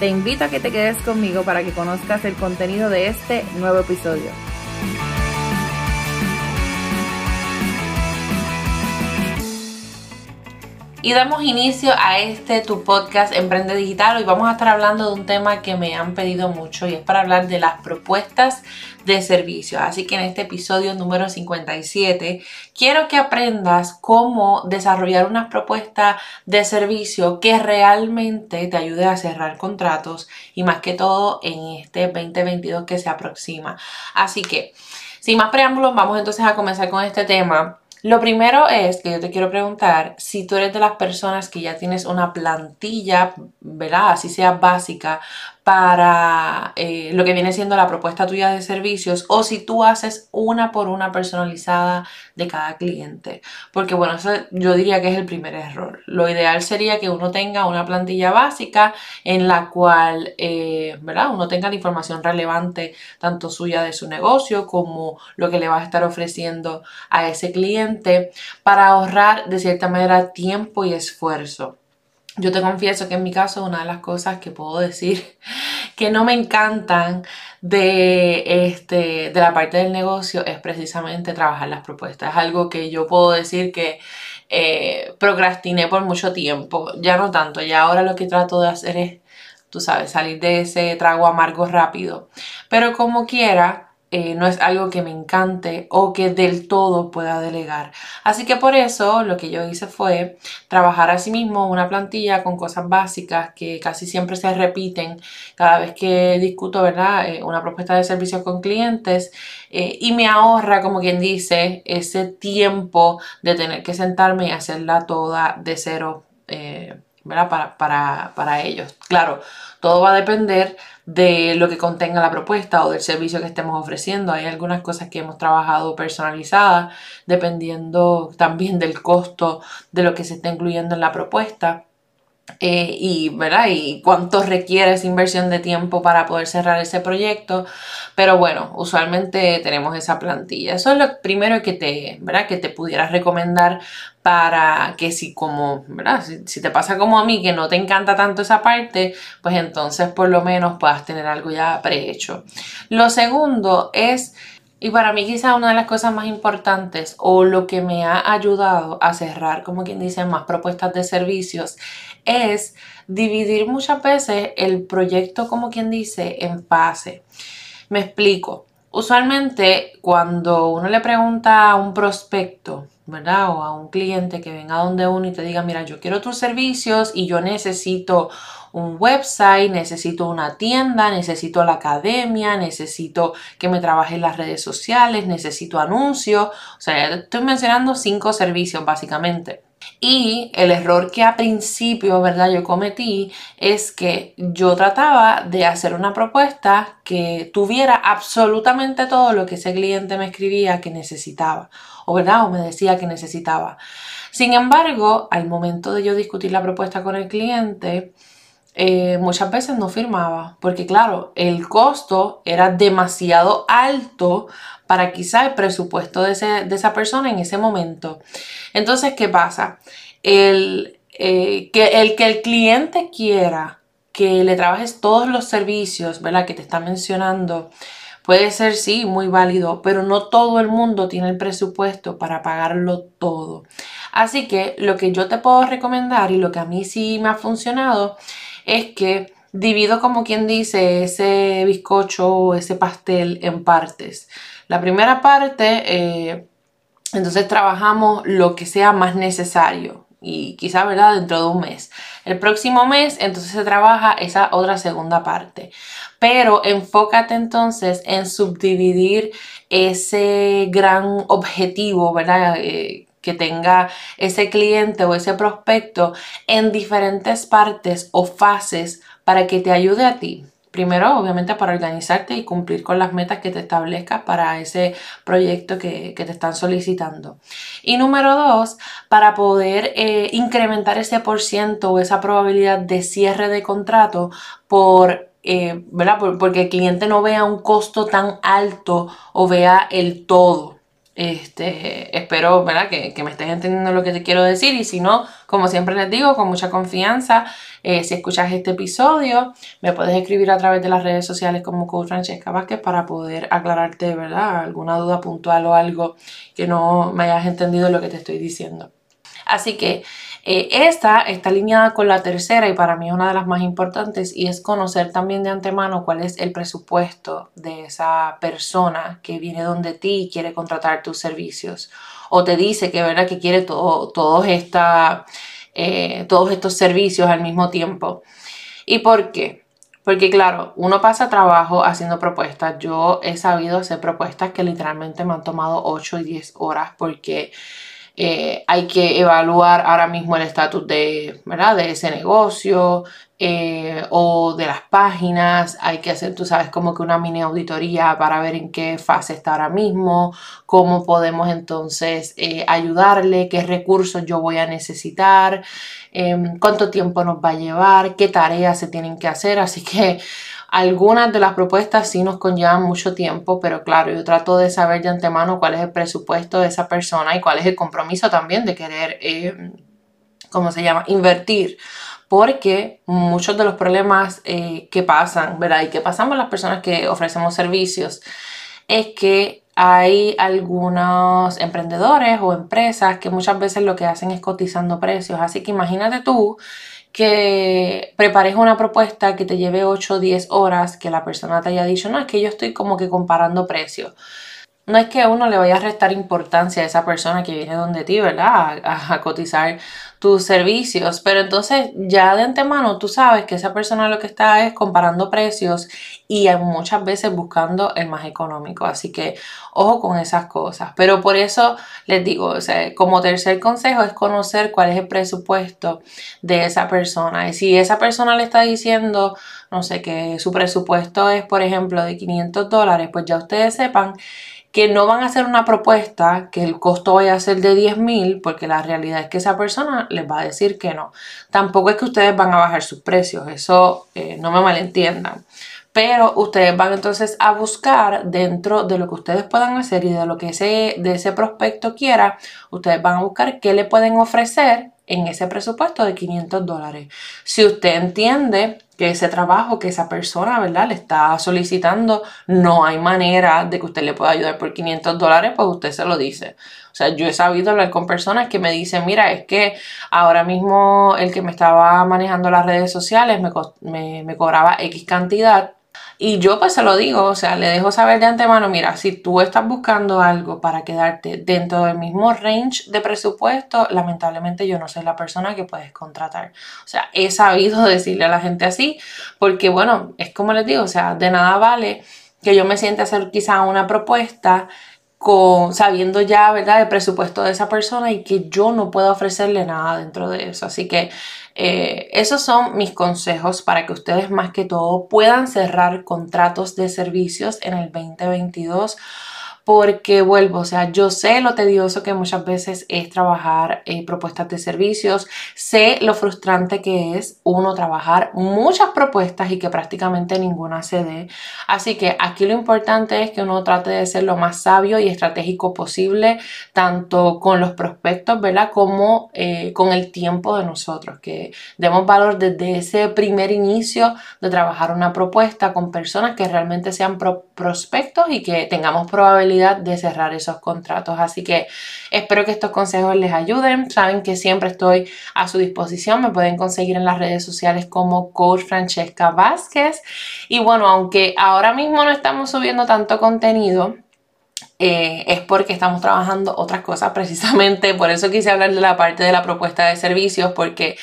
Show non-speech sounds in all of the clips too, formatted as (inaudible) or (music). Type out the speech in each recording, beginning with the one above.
Te invito a que te quedes conmigo para que conozcas el contenido de este nuevo episodio. Y damos inicio a este tu podcast Emprende Digital. Hoy vamos a estar hablando de un tema que me han pedido mucho y es para hablar de las propuestas de servicio. Así que en este episodio número 57 quiero que aprendas cómo desarrollar una propuesta de servicio que realmente te ayude a cerrar contratos y más que todo en este 2022 que se aproxima. Así que sin más preámbulos vamos entonces a comenzar con este tema lo primero es que yo te quiero preguntar si tú eres de las personas que ya tienes una plantilla, ¿verdad? Así sea básica, para eh, lo que viene siendo la propuesta tuya de servicios o si tú haces una por una personalizada de cada cliente. Porque bueno, eso yo diría que es el primer error. Lo ideal sería que uno tenga una plantilla básica en la cual, eh, ¿verdad? Uno tenga la información relevante tanto suya de su negocio como lo que le va a estar ofreciendo a ese cliente para ahorrar de cierta manera tiempo y esfuerzo. Yo te confieso que en mi caso una de las cosas que puedo decir (laughs) que no me encantan de, este, de la parte del negocio es precisamente trabajar las propuestas. Es algo que yo puedo decir que eh, procrastiné por mucho tiempo. Ya no tanto, ya ahora lo que trato de hacer es, tú sabes, salir de ese trago amargo rápido. Pero como quiera, eh, no es algo que me encante o que del todo pueda delegar. Así que por eso lo que yo hice fue trabajar sí mismo una plantilla con cosas básicas que casi siempre se repiten cada vez que discuto ¿verdad? Eh, una propuesta de servicio con clientes eh, y me ahorra, como quien dice, ese tiempo de tener que sentarme y hacerla toda de cero. Para, para, para ellos. Claro, todo va a depender de lo que contenga la propuesta o del servicio que estemos ofreciendo. Hay algunas cosas que hemos trabajado personalizadas dependiendo también del costo de lo que se está incluyendo en la propuesta. Eh, y, ¿verdad? y cuánto requiere esa inversión de tiempo para poder cerrar ese proyecto. Pero bueno, usualmente tenemos esa plantilla. Eso es lo primero que te, ¿verdad? Que te pudieras recomendar para que si como, ¿verdad? Si, te pasa como a mí que no te encanta tanto esa parte, pues entonces por lo menos puedas tener algo ya prehecho. Lo segundo es y para mí quizá una de las cosas más importantes o lo que me ha ayudado a cerrar, como quien dice, más propuestas de servicios, es dividir muchas veces el proyecto, como quien dice, en fase. Me explico. Usualmente cuando uno le pregunta a un prospecto, ¿verdad? O a un cliente que venga donde uno y te diga, mira, yo quiero tus servicios y yo necesito un website, necesito una tienda, necesito la academia, necesito que me trabaje en las redes sociales, necesito anuncios. O sea, estoy mencionando cinco servicios básicamente. Y el error que a principio, ¿verdad? Yo cometí es que yo trataba de hacer una propuesta que tuviera absolutamente todo lo que ese cliente me escribía que necesitaba, o ¿verdad? O me decía que necesitaba. Sin embargo, al momento de yo discutir la propuesta con el cliente, eh, muchas veces no firmaba, porque claro, el costo era demasiado alto para quizá el presupuesto de, esa persona en ese momento. Entonces, ¿qué pasa? El, eh, que, el que el cliente quiera que le trabajes todos los servicios, ¿verdad? Que te está mencionando, puede ser, sí, muy válido, pero no todo el mundo tiene el presupuesto para pagarlo todo. Así que lo que yo te puedo recomendar y lo que a mí sí me ha funcionado es que divido como quien dice ese bizcocho o ese pastel en partes. La primera parte, eh, entonces trabajamos lo que sea más necesario y quizá, ¿verdad?, dentro de un mes. El próximo mes, entonces se trabaja esa otra segunda parte. Pero enfócate entonces en subdividir ese gran objetivo, ¿verdad? Eh, que tenga ese cliente o ese prospecto en diferentes partes o fases para que te ayude a ti. Primero, obviamente, para organizarte y cumplir con las metas que te establezcas para ese proyecto que, te están solicitando. Y número dos, para poder eh, incrementar ese por ciento o esa probabilidad de cierre de contrato por eh, ¿verdad? porque el cliente no vea un costo tan alto o vea el todo. Este, espero ¿verdad? Que, me estés entendiendo lo que te quiero decir y si no, como siempre les digo, con mucha confianza, eh, si escuchas este episodio, me puedes escribir a través de las redes sociales como Coach Francesca Vázquez para poder aclararte ¿verdad? alguna duda puntual o algo que no me hayas entendido lo que te estoy diciendo. Así que eh, esta está alineada con la tercera y para mí es una de las más importantes y es conocer también de antemano cuál es el presupuesto de esa persona que viene donde ti y quiere contratar tus servicios o te dice que, ¿verdad? que quiere todo, todos, eh, todos estos servicios al mismo tiempo. ¿Y por qué? Porque claro, uno pasa trabajo haciendo propuestas. Yo he sabido hacer propuestas que literalmente me han tomado 8 y 10 horas porque eh, hay que evaluar ahora mismo el estatus de, de ese negocio eh, o de las páginas. Hay que hacer, tú sabes, como que una mini auditoría para ver en qué fase está ahora mismo, cómo podemos entonces eh, ayudarle, qué recursos yo voy a necesitar, em, cuánto tiempo nos va a llevar, qué tareas se tienen que hacer. Así que algunas de las propuestas sí nos conllevan mucho tiempo, pero claro, yo trato de saber de antemano cuál es el presupuesto de esa persona y cuál es el compromiso también de querer, eh, ¿cómo se llama?, invertir. Porque muchos de los problemas eh, que pasan, ¿verdad? Y que pasamos las personas que ofrecemos servicios, es que hay algunos emprendedores o empresas que muchas veces lo que hacen es cotizando precios. Así que imagínate tú que prepares una propuesta que te lleve 8 o 10 horas, que la persona te haya dicho, no, es que yo estoy como que comparando precios. No es que a uno le vaya a restar importancia a esa persona que viene donde ti, ¿verdad? a cotizar tus servicios, pero entonces ya de antemano tú sabes que esa persona lo que está es comparando precios y muchas veces buscando el más económico, así que ojo con esas cosas, pero por eso les digo, o sea, como tercer consejo es conocer cuál es el presupuesto de esa persona. Y si esa persona le está diciendo, no sé, que su presupuesto es por ejemplo de 500 dólares, pues ya ustedes sepan que no van a hacer una propuesta que el costo vaya a ser de 10 mil, porque la realidad es que esa persona les va a decir que no. Tampoco es que ustedes van a bajar sus precios, eso eh, no me malentiendan. Pero ustedes van entonces a buscar dentro de lo que ustedes puedan hacer y de lo que ese, de ese prospecto quiera, ustedes van a buscar qué le pueden ofrecer en ese presupuesto de 500 dólares. Si usted entiende que ese trabajo que esa persona, ¿verdad? Le está solicitando, no hay manera de que usted le pueda ayudar por 500 dólares, pues usted se lo dice. O sea, yo he sabido hablar con personas que me dicen, mira, es que ahora mismo el que me estaba manejando las redes sociales me, me, me cobraba X cantidad y yo pues se lo digo, o sea, le dejo saber de antemano, mira, si tú estás buscando algo para quedarte dentro del mismo range de presupuesto, lamentablemente yo no soy la persona que puedes contratar. O sea, he sabido (laughs) decirle a la gente así, porque bueno, es como les digo, o sea, de nada vale que yo me siente hacer quizá una propuesta con, sabiendo ya, ¿verdad?, el presupuesto de esa persona y que yo no puedo ofrecerle nada dentro de eso. Así que eh, esos son mis consejos para que ustedes más que todo puedan cerrar contratos de servicios en el 2022 porque vuelvo, o sea, yo sé lo tedioso que muchas veces es trabajar en propuestas de servicios, sé lo frustrante que es uno trabajar muchas propuestas y que prácticamente ninguna se dé. Así que aquí lo importante es que uno trate de ser lo más sabio y estratégico posible, tanto con los prospectos, ¿verdad? Como eh, con el tiempo de nosotros, que demos valor desde ese primer inicio de trabajar una propuesta con personas que realmente sean prospectos y que tengamos probabilidad de cerrar esos contratos. Así que espero que estos consejos les ayuden. Saben que siempre estoy a su disposición. Me pueden conseguir en las redes sociales como Coach Francesca Vázquez. Y bueno, aunque ahora mismo no estamos subiendo tanto contenido, eh, es porque estamos trabajando otras cosas precisamente. Por eso quise hablar de la parte de la propuesta de servicios, porque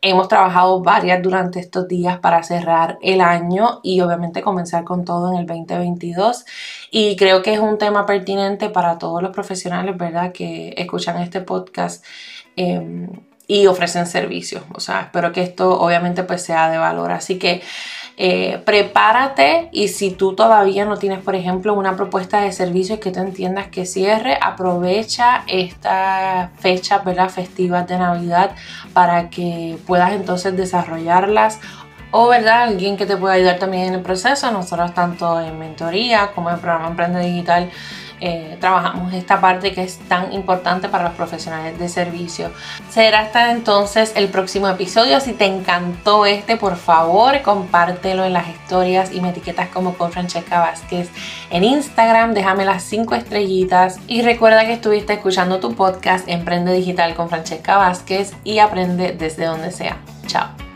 Hemos trabajado varias durante estos días para cerrar el año y obviamente comenzar con todo en el 2022. Y creo que es un tema pertinente para todos los profesionales, ¿verdad? Que escuchan este podcast. Em, y ofrecen servicios. O sea, espero que esto obviamente pues sea de valor. Así que eh, prepárate y si tú todavía no tienes, por ejemplo, una propuesta de servicios que tú entiendas que cierre, aprovecha estas fechas festivas de Navidad para que puedas entonces desarrollarlas o verdad alguien que te pueda ayudar también en el proceso. Nosotros tanto en mentoría como en el programa Emprende Digital eh, trabajamos esta parte que es tan importante para los profesionales de servicio. Será hasta entonces el próximo episodio. Si te encantó este, por favor, compártelo en las historias y me etiquetas como con Francesca Vázquez en Instagram. Déjame las 5 estrellitas y recuerda que estuviste escuchando tu podcast Emprende Digital con Francesca Vázquez y aprende desde donde sea. Chao.